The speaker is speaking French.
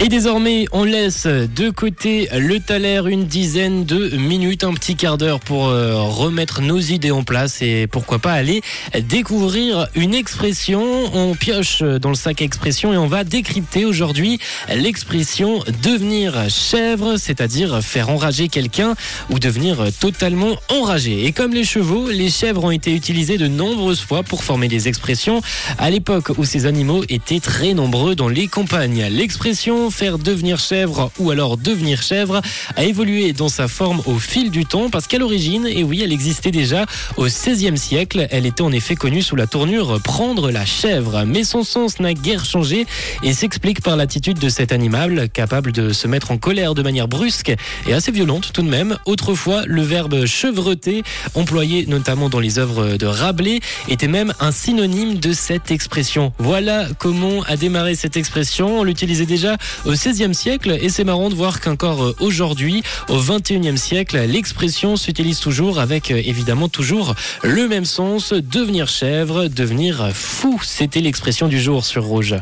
Et désormais, on laisse de côté le Thaler une dizaine de minutes, un petit quart d'heure pour euh, remettre nos idées en place et pourquoi pas aller découvrir une expression. On pioche dans le sac expression et on va décrypter aujourd'hui l'expression devenir chèvre, c'est-à-dire faire enrager quelqu'un ou devenir totalement enragé. Et comme les chevaux, les chèvres ont été utilisées de nombreuses fois pour former des expressions à l'époque où ces animaux étaient très nombreux dans les campagnes. L'expression faire devenir chèvre ou alors devenir chèvre a évolué dans sa forme au fil du temps parce qu'à l'origine, et oui, elle existait déjà au XVIe siècle. Elle était en effet connue sous la tournure prendre la chèvre. Mais son sens n'a guère changé et s'explique par l'attitude de cet animal capable de se mettre en colère de manière brusque et assez violente tout de même. Autrefois, le verbe chevreter, employé notamment dans les œuvres de Rabelais, était même un synonyme de cette expression. Voilà comment a démarré cette expression. On l'utilisait déjà au XVIe siècle et c'est marrant de voir qu'encore euh, aujourd'hui, au XXIe siècle, l'expression s'utilise toujours avec euh, évidemment toujours le même sens, devenir chèvre, devenir fou. C'était l'expression du jour sur Rouge.